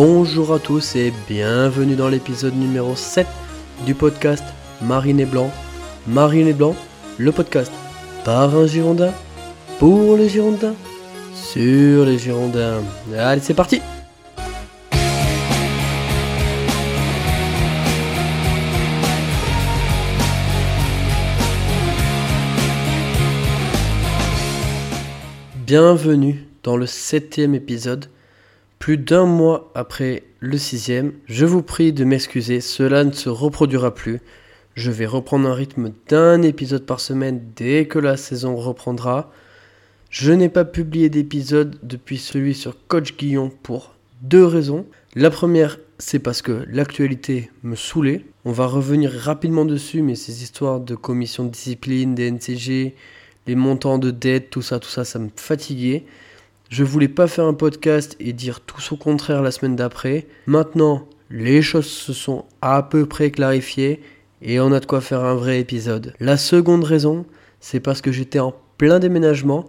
Bonjour à tous et bienvenue dans l'épisode numéro 7 du podcast Marine et Blanc. Marine et Blanc, le podcast par un Girondin, pour les Girondins, sur les Girondins. Allez, c'est parti Bienvenue dans le septième épisode plus d'un mois après le sixième, je vous prie de m'excuser, cela ne se reproduira plus. Je vais reprendre un rythme d'un épisode par semaine dès que la saison reprendra. Je n'ai pas publié d'épisode depuis celui sur Coach Guillon pour deux raisons. La première, c'est parce que l'actualité me saoulait. On va revenir rapidement dessus, mais ces histoires de commission de discipline, des NCG, les montants de dette, tout ça, tout ça, ça me fatiguait. Je voulais pas faire un podcast et dire tout son contraire la semaine d'après. Maintenant, les choses se sont à peu près clarifiées et on a de quoi faire un vrai épisode. La seconde raison, c'est parce que j'étais en plein déménagement.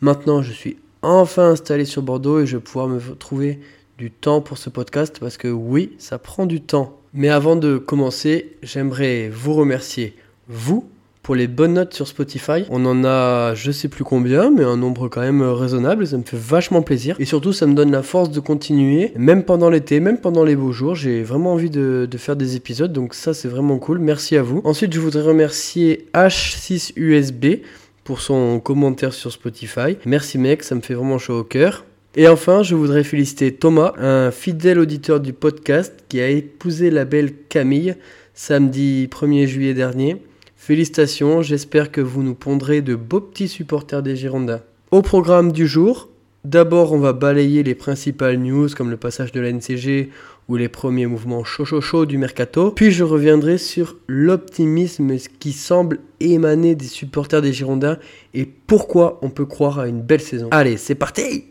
Maintenant, je suis enfin installé sur Bordeaux et je vais pouvoir me trouver du temps pour ce podcast parce que oui, ça prend du temps. Mais avant de commencer, j'aimerais vous remercier, vous, pour les bonnes notes sur Spotify. On en a je sais plus combien, mais un nombre quand même raisonnable. Ça me fait vachement plaisir. Et surtout, ça me donne la force de continuer, même pendant l'été, même pendant les beaux jours. J'ai vraiment envie de, faire des épisodes, donc ça c'est vraiment cool. Merci à vous. Ensuite, je voudrais remercier H6USB pour son commentaire sur Spotify. Merci mec, ça me fait vraiment chaud au cœur. Et enfin, je voudrais féliciter Thomas, un fidèle auditeur du podcast qui a épousé la belle Camille samedi 1er juillet dernier. Félicitations, j'espère que vous nous pondrez de beaux petits supporters des Girondins. Au programme du jour, d'abord on va balayer les principales news comme le passage de la NCG ou les premiers mouvements chaud chaud chaud du mercato, puis je reviendrai sur l'optimisme qui semble émaner des supporters des Girondins et pourquoi on peut croire à une belle saison. Allez, c'est parti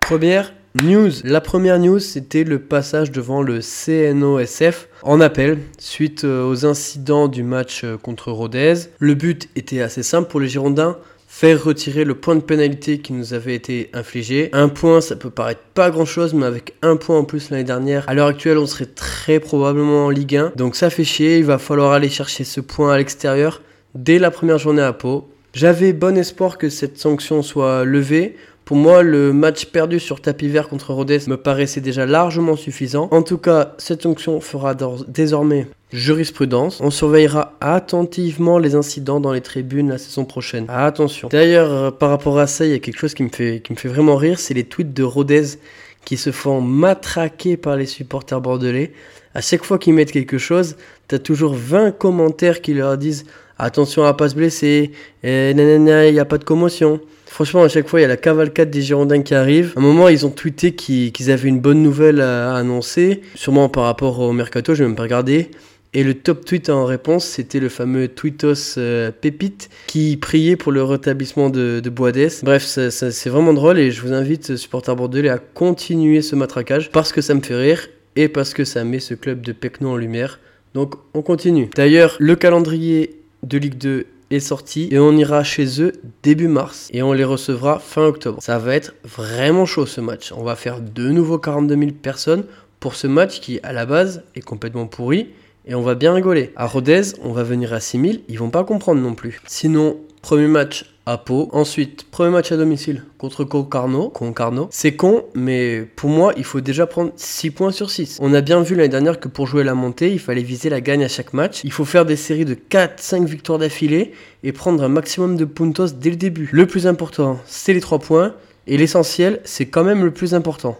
Première News. La première news, c'était le passage devant le CNOSF en appel suite euh, aux incidents du match euh, contre Rodez. Le but était assez simple pour les Girondins faire retirer le point de pénalité qui nous avait été infligé. Un point, ça peut paraître pas grand chose, mais avec un point en plus l'année dernière, à l'heure actuelle, on serait très probablement en Ligue 1. Donc ça fait chier, il va falloir aller chercher ce point à l'extérieur dès la première journée à Pau. J'avais bon espoir que cette sanction soit levée. Pour moi, le match perdu sur tapis vert contre Rodez me paraissait déjà largement suffisant. En tout cas, cette sanction fera désormais jurisprudence. On surveillera attentivement les incidents dans les tribunes la saison prochaine. attention. D'ailleurs, euh, par rapport à ça, il y a quelque chose qui me fait, qui me fait vraiment rire, c'est les tweets de Rodez qui se font matraquer par les supporters bordelais. À chaque fois qu'ils mettent quelque chose, t'as toujours 20 commentaires qui leur disent attention à pas se blesser, et il n'y a pas de commotion. Franchement, à chaque fois, il y a la cavalcade des Girondins qui arrive. À un moment, ils ont tweeté qu'ils avaient une bonne nouvelle à annoncer, sûrement par rapport au mercato, je vais même pas regarder. Et le top tweet en réponse, c'était le fameux Tweetos euh, Pépite qui priait pour le rétablissement de, de Boades. Bref, c'est vraiment drôle et je vous invite, supporters bordelais, à continuer ce matraquage parce que ça me fait rire et parce que ça met ce club de Pecno en lumière. Donc on continue. D'ailleurs, le calendrier de Ligue 2 est sorti et on ira chez eux début mars et on les recevra fin octobre. Ça va être vraiment chaud ce match. On va faire de nouveau 42 000 personnes pour ce match qui à la base est complètement pourri et on va bien rigoler. À Rodez, on va venir à 6 000, ils vont pas comprendre non plus. Sinon, premier match à. Ensuite, premier match à domicile contre Concarneau. Concarneau. C'est con, mais pour moi, il faut déjà prendre 6 points sur 6. On a bien vu l'année dernière que pour jouer la montée, il fallait viser la gagne à chaque match. Il faut faire des séries de 4-5 victoires d'affilée et prendre un maximum de puntos dès le début. Le plus important, c'est les 3 points. Et l'essentiel, c'est quand même le plus important.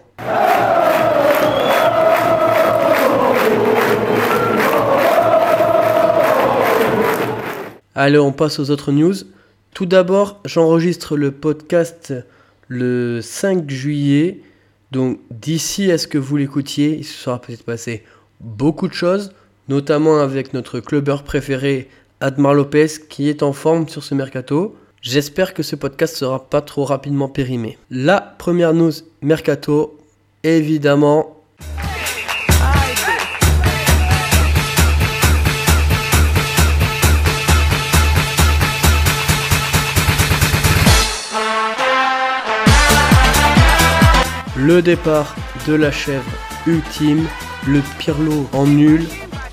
Allez, on passe aux autres news. Tout d'abord, j'enregistre le podcast le 5 juillet. Donc d'ici à ce que vous l'écoutiez, il se sera peut-être passé beaucoup de choses, notamment avec notre clubbeur préféré, Admar Lopez, qui est en forme sur ce mercato. J'espère que ce podcast sera pas trop rapidement périmé. La première news mercato, évidemment, Le départ de la chèvre ultime, le Pirlo en nul,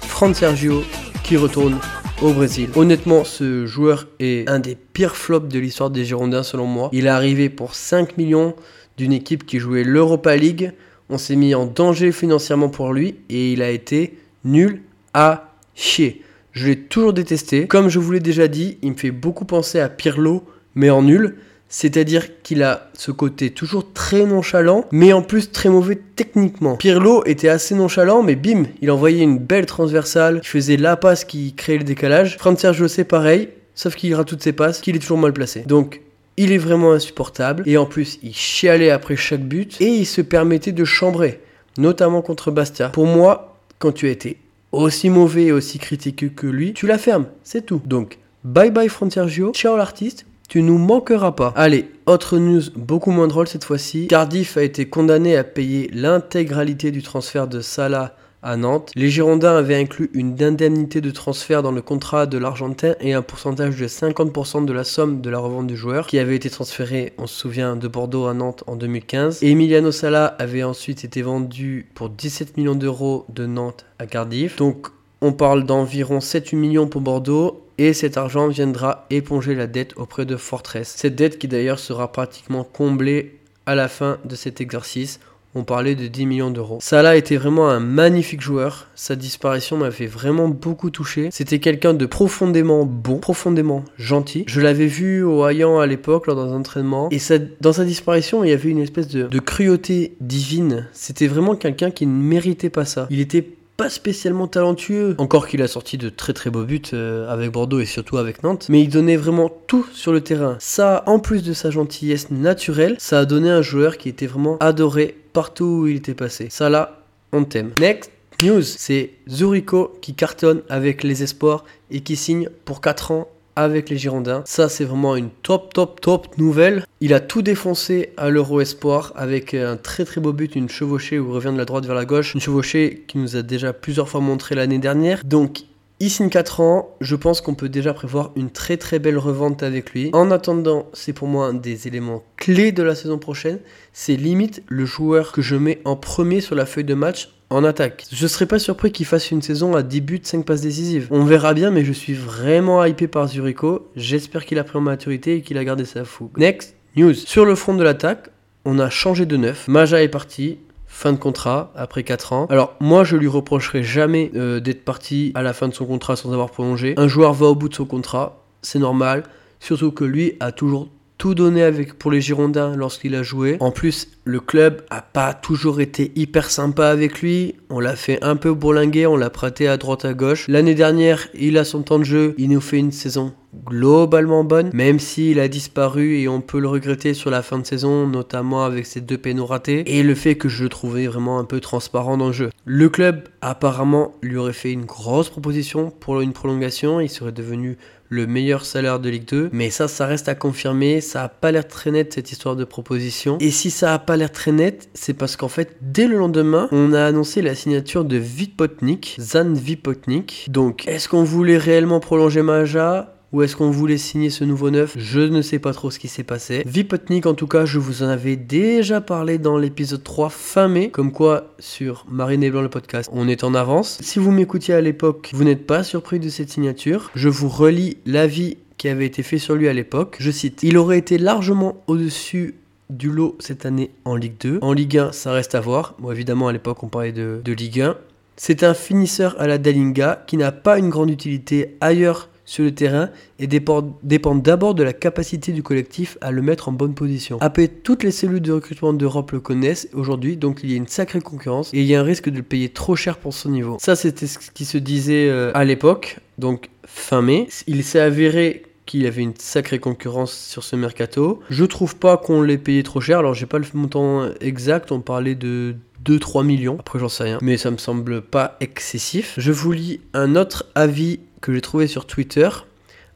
Fran Sergio qui retourne au Brésil. Honnêtement, ce joueur est un des pires flops de l'histoire des Girondins selon moi. Il est arrivé pour 5 millions d'une équipe qui jouait l'Europa League. On s'est mis en danger financièrement pour lui et il a été nul à chier. Je l'ai toujours détesté. Comme je vous l'ai déjà dit, il me fait beaucoup penser à Pirlo, mais en nul. C'est-à-dire qu'il a ce côté toujours très nonchalant, mais en plus très mauvais techniquement. Pirlo était assez nonchalant, mais bim, il envoyait une belle transversale, il faisait la passe qui créait le décalage. Franck Sergio c'est pareil, sauf qu'il rate toutes ses passes, qu'il est toujours mal placé. Donc il est vraiment insupportable, et en plus il chialait après chaque but, et il se permettait de chambrer, notamment contre Bastia. Pour moi, quand tu as été aussi mauvais et aussi critiqué que lui, tu la fermes, c'est tout. Donc bye bye Franck Sergio, ciao l'artiste, tu nous manqueras pas. Allez, autre news beaucoup moins drôle cette fois-ci. Cardiff a été condamné à payer l'intégralité du transfert de Salah à Nantes. Les Girondins avaient inclus une indemnité de transfert dans le contrat de l'Argentin et un pourcentage de 50% de la somme de la revente du joueur qui avait été transféré, on se souvient, de Bordeaux à Nantes en 2015. Et Emiliano Sala avait ensuite été vendu pour 17 millions d'euros de Nantes à Cardiff. Donc on parle d'environ 7-8 millions pour Bordeaux et cet argent viendra éponger la dette auprès de Fortress. Cette dette qui d'ailleurs sera pratiquement comblée à la fin de cet exercice. On parlait de 10 millions d'euros. Salah était vraiment un magnifique joueur. Sa disparition m'a fait vraiment beaucoup toucher. C'était quelqu'un de profondément bon, profondément gentil. Je l'avais vu au Hayan à l'époque lors d'un entraînement. Et dans sa disparition, il y avait une espèce de, de cruauté divine. C'était vraiment quelqu'un qui ne méritait pas ça. Il était spécialement talentueux, encore qu'il a sorti de très très beaux buts euh, avec Bordeaux et surtout avec Nantes, mais il donnait vraiment tout sur le terrain. Ça, en plus de sa gentillesse naturelle, ça a donné un joueur qui était vraiment adoré partout où il était passé. Ça là, on t'aime. Next news, c'est Zurico qui cartonne avec les espoirs et qui signe pour 4 ans avec les Girondins. Ça, c'est vraiment une top, top, top nouvelle. Il a tout défoncé à l'Euro Espoir avec un très, très beau but, une chevauchée où il revient de la droite vers la gauche. Une chevauchée qui nous a déjà plusieurs fois montré l'année dernière. Donc, il signe 4 ans, je pense qu'on peut déjà prévoir une très très belle revente avec lui. En attendant, c'est pour moi un des éléments clés de la saison prochaine. C'est limite le joueur que je mets en premier sur la feuille de match en attaque. Je serais pas surpris qu'il fasse une saison à 10 buts, 5 passes décisives. On verra bien, mais je suis vraiment hypé par Zurico. J'espère qu'il a pris en maturité et qu'il a gardé sa fougue. Next news. Sur le front de l'attaque, on a changé de neuf. Maja est parti. Fin de contrat après 4 ans. Alors moi je lui reprocherai jamais euh, d'être parti à la fin de son contrat sans avoir prolongé. Un joueur va au bout de son contrat, c'est normal. Surtout que lui a toujours tout donné avec pour les Girondins lorsqu'il a joué. En plus, le club a pas toujours été hyper sympa avec lui. On l'a fait un peu bourlinguer, on l'a prêté à droite à gauche. L'année dernière, il a son temps de jeu, il nous fait une saison globalement bonne, même s'il a disparu et on peut le regretter sur la fin de saison, notamment avec ses deux pénaux ratés, et le fait que je le trouvais vraiment un peu transparent dans le jeu. Le club apparemment lui aurait fait une grosse proposition pour une prolongation, il serait devenu le meilleur salaire de Ligue 2, mais ça, ça reste à confirmer, ça a pas l'air très net cette histoire de proposition, et si ça a pas l'air très net, c'est parce qu'en fait, dès le lendemain, on a annoncé la signature de Vipotnik, Zan Vipotnik, donc est-ce qu'on voulait réellement prolonger Maja? Ou est-ce qu'on voulait signer ce nouveau neuf? Je ne sais pas trop ce qui s'est passé. Vipotnik, en tout cas, je vous en avais déjà parlé dans l'épisode 3 fin mai, comme quoi sur Marine et Blanc le podcast, on est en avance. Si vous m'écoutiez à l'époque, vous n'êtes pas surpris de cette signature. Je vous relis l'avis qui avait été fait sur lui à l'époque. Je cite Il aurait été largement au-dessus du lot cette année en Ligue 2. En Ligue 1, ça reste à voir. Bon, évidemment, à l'époque, on parlait de, de Ligue 1. C'est un finisseur à la Dalinga qui n'a pas une grande utilité ailleurs sur le terrain et dépend, d'abord de la capacité du collectif à le mettre en bonne position. Après, toutes les cellules de recrutement d'Europe le connaissent aujourd'hui, donc il y a une sacrée concurrence et il y a un risque de le payer trop cher pour son niveau. Ça, c'était ce qui se disait euh, à l'époque, donc fin mai. Il s'est avéré qu'il y avait une sacrée concurrence sur ce mercato. Je trouve pas qu'on l'ait payé trop cher. Alors j'ai pas le montant exact, on parlait de 2-3 millions. Après j'en sais rien, mais ça me semble pas excessif. Je vous lis un autre avis que j'ai trouvé sur Twitter.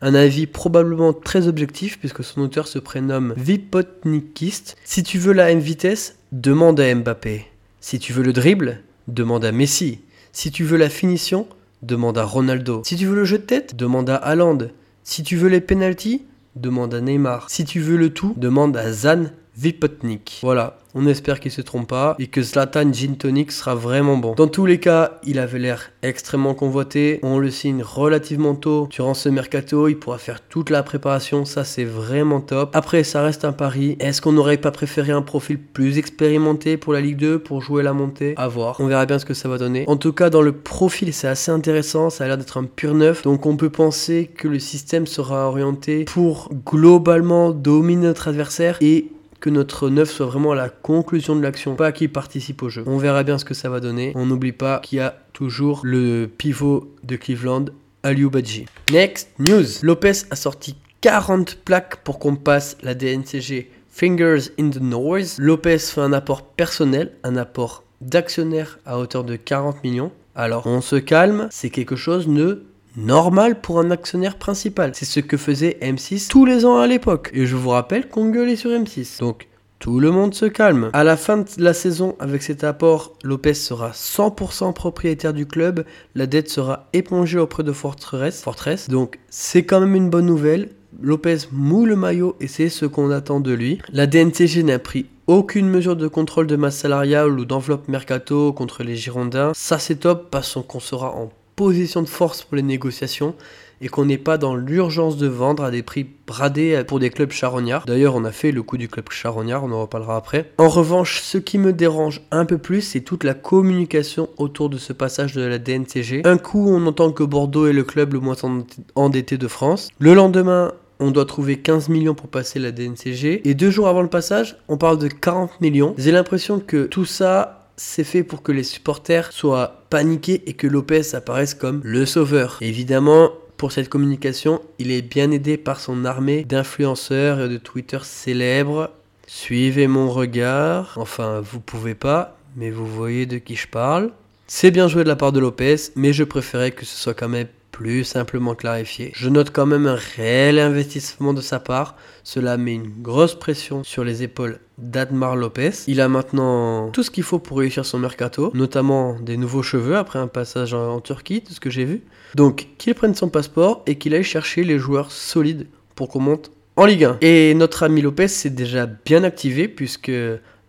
Un avis probablement très objectif puisque son auteur se prénomme Vipotnikist. Si tu veux la M vitesse, demande à Mbappé. Si tu veux le dribble, demande à Messi. Si tu veux la finition, demande à Ronaldo. Si tu veux le jeu de tête, demande à Haaland. Si tu veux les penalties, demande à Neymar. Si tu veux le tout, demande à Zan Vipotnik. Voilà, on espère qu'il se trompe pas et que Zlatan Gin Tonic sera vraiment bon. Dans tous les cas, il avait l'air extrêmement convoité. On le signe relativement tôt durant ce mercato. Il pourra faire toute la préparation. Ça, c'est vraiment top. Après, ça reste un pari. Est-ce qu'on n'aurait pas préféré un profil plus expérimenté pour la Ligue 2 pour jouer la montée? À voir. On verra bien ce que ça va donner. En tout cas, dans le profil, c'est assez intéressant. Ça a l'air d'être un pur neuf. Donc, on peut penser que le système sera orienté pour globalement dominer notre adversaire et que notre neuf soit vraiment à la conclusion de l'action, pas qu'il participe au jeu. On verra bien ce que ça va donner. On n'oublie pas qu'il y a toujours le pivot de Cleveland, Aliou Badji. Next news. Lopez a sorti 40 plaques pour qu'on passe la DNCG Fingers in the Noise. Lopez fait un apport personnel, un apport d'actionnaire à hauteur de 40 millions. Alors on se calme, c'est quelque chose de normal pour un actionnaire principal. C'est ce que faisait M6 tous les ans à l'époque. Et je vous rappelle qu'on gueulait sur M6. Donc tout le monde se calme. À la fin de la saison, avec cet apport, Lopez sera 100% propriétaire du club. La dette sera épongée auprès de Fortress. Fortress. Donc c'est quand même une bonne nouvelle. Lopez moule le maillot et c'est ce qu'on attend de lui. La DNCG n'a pris aucune mesure de contrôle de masse salariale ou d'enveloppe mercato contre les Girondins. Ça c'est top parce qu'on sera en position de force pour les négociations et qu'on n'est pas dans l'urgence de vendre à des prix bradés pour des clubs charognards. D'ailleurs, on a fait le coup du club charognard, on en reparlera après. En revanche, ce qui me dérange un peu plus, c'est toute la communication autour de ce passage de la DNCG. Un coup, on entend que Bordeaux est le club le moins endetté de France. Le lendemain, on doit trouver 15 millions pour passer la DNCG. Et deux jours avant le passage, on parle de 40 millions. J'ai l'impression que tout ça c'est fait pour que les supporters soient paniqués et que Lopez apparaisse comme le sauveur. Évidemment, pour cette communication, il est bien aidé par son armée d'influenceurs et de Twitter célèbres. Suivez mon regard. Enfin, vous pouvez pas, mais vous voyez de qui je parle. C'est bien joué de la part de Lopez, mais je préférais que ce soit quand même plus simplement clarifié. Je note quand même un réel investissement de sa part. Cela met une grosse pression sur les épaules d'Admar Lopez. Il a maintenant tout ce qu'il faut pour réussir son mercato, notamment des nouveaux cheveux après un passage en Turquie, tout ce que j'ai vu. Donc qu'il prenne son passeport et qu'il aille chercher les joueurs solides pour qu'on monte en Ligue 1. Et notre ami Lopez s'est déjà bien activé puisque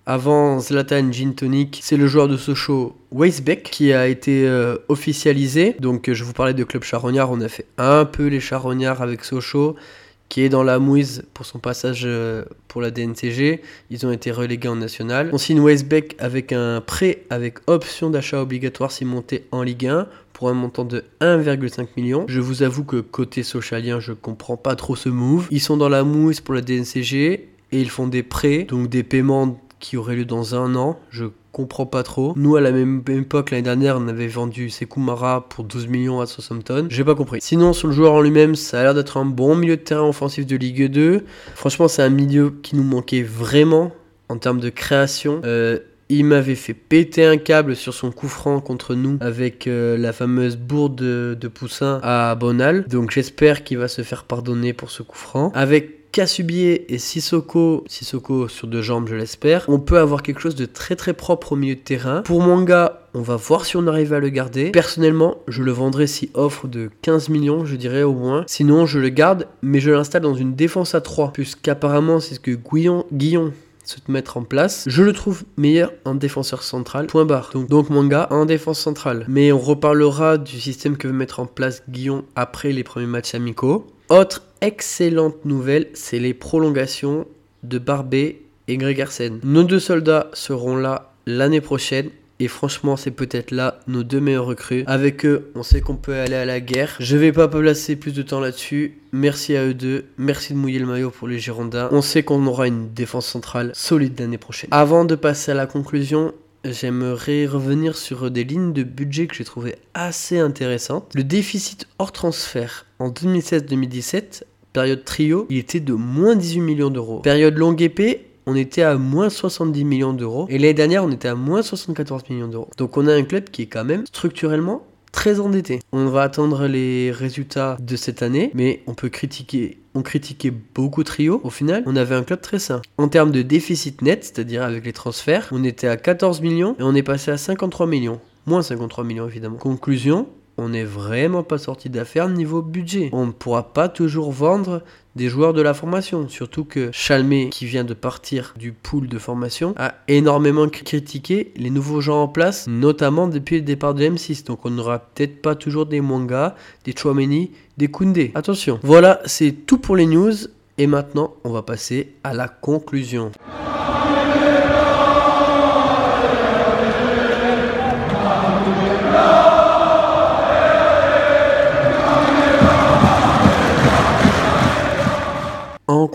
avant Zlatan Gin Tonic, c'est le joueur de Sochaux Weisbeck qui a été euh, officialisé. Donc je vous parlais de club charognard, on a fait un peu les charognards avec Sochaux qui est dans la mouise pour son passage euh, pour la DNCG. Ils ont été relégués en national. On signe Weisbeck avec un prêt avec option d'achat obligatoire s'il montait en Ligue 1 pour un montant de 1,5 million. Je vous avoue que côté socialien, je comprends pas trop ce move. Ils sont dans la mouise pour la DNCG et ils font des prêts, donc des paiements qui aurait lieu dans un an. Je comprends pas trop. Nous, à la même époque, l'année dernière, on avait vendu Sekou pour 12 millions à Southampton. J'ai pas compris. Sinon, sur le joueur en lui-même, ça a l'air d'être un bon milieu de terrain offensif de Ligue 2. Franchement, c'est un milieu qui nous manquait vraiment en termes de création. Euh, il m'avait fait péter un câble sur son coup franc contre nous avec euh, la fameuse bourde de, de Poussin à Bonal. Donc j'espère qu'il va se faire pardonner pour ce coup franc. Avec Kasubier et Sissoko, Sissoko sur deux jambes je l'espère, on peut avoir quelque chose de très très propre au milieu de terrain. Pour Manga, on va voir si on arrive à le garder. Personnellement, je le vendrai si offre de 15 millions, je dirais au moins. Sinon, je le garde, mais je l'installe dans une défense à 3, puisqu'apparemment c'est ce que Guillon, Guillon se mettre en place. Je le trouve meilleur en défenseur central. Point barre. Donc, donc manga en défense centrale. Mais on reparlera du système que veut mettre en place Guillon après les premiers matchs amicaux. Autre excellente nouvelle, c'est les prolongations de Barbet et Gregersen. Nos deux soldats seront là l'année prochaine et franchement, c'est peut-être là nos deux meilleurs recrues. Avec eux, on sait qu'on peut aller à la guerre. Je vais pas placer plus de temps là-dessus. Merci à eux deux. Merci de mouiller le maillot pour les Girondins. On sait qu'on aura une défense centrale solide l'année prochaine. Avant de passer à la conclusion, j'aimerais revenir sur des lignes de budget que j'ai trouvé assez intéressantes. Le déficit hors transfert en 2016-2017, période trio, il était de moins 18 millions d'euros. Période longue épée, on était à moins 70 millions d'euros. Et l'année dernière, on était à moins 74 millions d'euros. Donc on a un club qui est quand même structurellement très endetté. On va attendre les résultats de cette année, mais on peut critiquer. On critiquait beaucoup Trio. Au final, on avait un club très sain. En termes de déficit net, c'est-à-dire avec les transferts, on était à 14 millions et on est passé à 53 millions. Moins 53 millions évidemment. Conclusion, on n'est vraiment pas sorti d'affaires niveau budget. On ne pourra pas toujours vendre des joueurs de la formation. Surtout que Chalmé, qui vient de partir du pool de formation, a énormément critiqué les nouveaux gens en place, notamment depuis le départ de M6. Donc on n'aura peut-être pas toujours des Mwanga, des Chouameni, des Koundé. Attention. Voilà, c'est tout pour les news. Et maintenant, on va passer à la conclusion.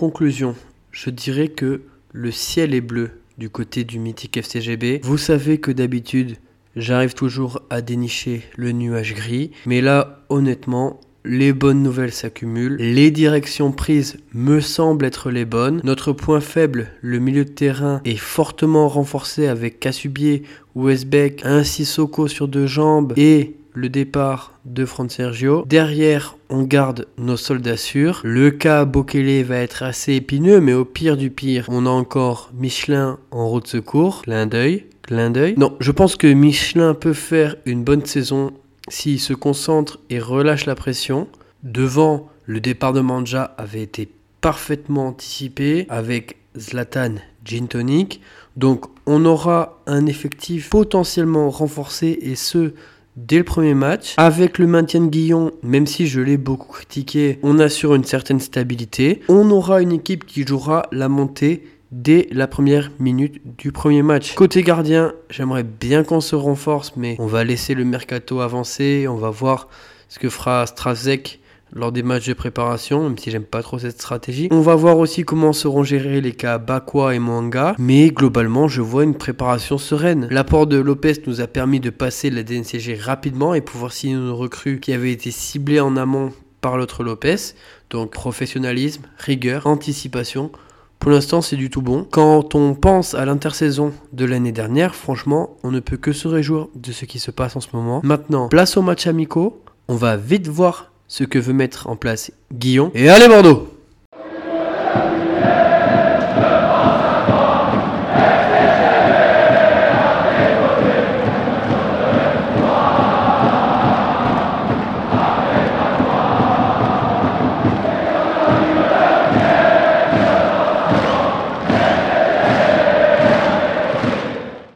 Conclusion, je dirais que le ciel est bleu du côté du mythique FCGB. Vous savez que d'habitude, j'arrive toujours à dénicher le nuage gris, mais là, honnêtement, les bonnes nouvelles s'accumulent, les directions prises me semblent être les bonnes. Notre point faible, le milieu de terrain, est fortement renforcé avec Kassubier, Westbeck, un Sissoko sur deux jambes et le départ de Fran Sergio. Derrière, on garde nos soldats sûrs. Le cas Bokele va être assez épineux, mais au pire du pire, on a encore Michelin en route de secours. Clin d'œil. Non, je pense que Michelin peut faire une bonne saison s'il se concentre et relâche la pression. Devant, le départ de Manja avait été parfaitement anticipé avec Zlatan Gin Tonic. Donc on aura un effectif potentiellement renforcé et ce dès le premier match. Avec le maintien de Guillon, même si je l'ai beaucoup critiqué, on assure une certaine stabilité. On aura une équipe qui jouera la montée dès la première minute du premier match. Côté gardien, j'aimerais bien qu'on se renforce, mais on va laisser le mercato avancer. On va voir ce que fera Strasek lors des matchs de préparation, même si j'aime pas trop cette stratégie. On va voir aussi comment seront gérés les cas Bakwa et Mwanga, mais globalement, je vois une préparation sereine. L'apport de Lopez nous a permis de passer la DNCG rapidement et pouvoir signer une recrue qui avait été ciblée en amont par l'autre Lopez. Donc professionnalisme, rigueur, anticipation. Pour l'instant, c'est du tout bon. Quand on pense à l'intersaison de l'année dernière, franchement, on ne peut que se réjouir de ce qui se passe en ce moment. Maintenant, place au match amicaux. On va vite voir ce que veut mettre en place Guillon. Et allez Bordeaux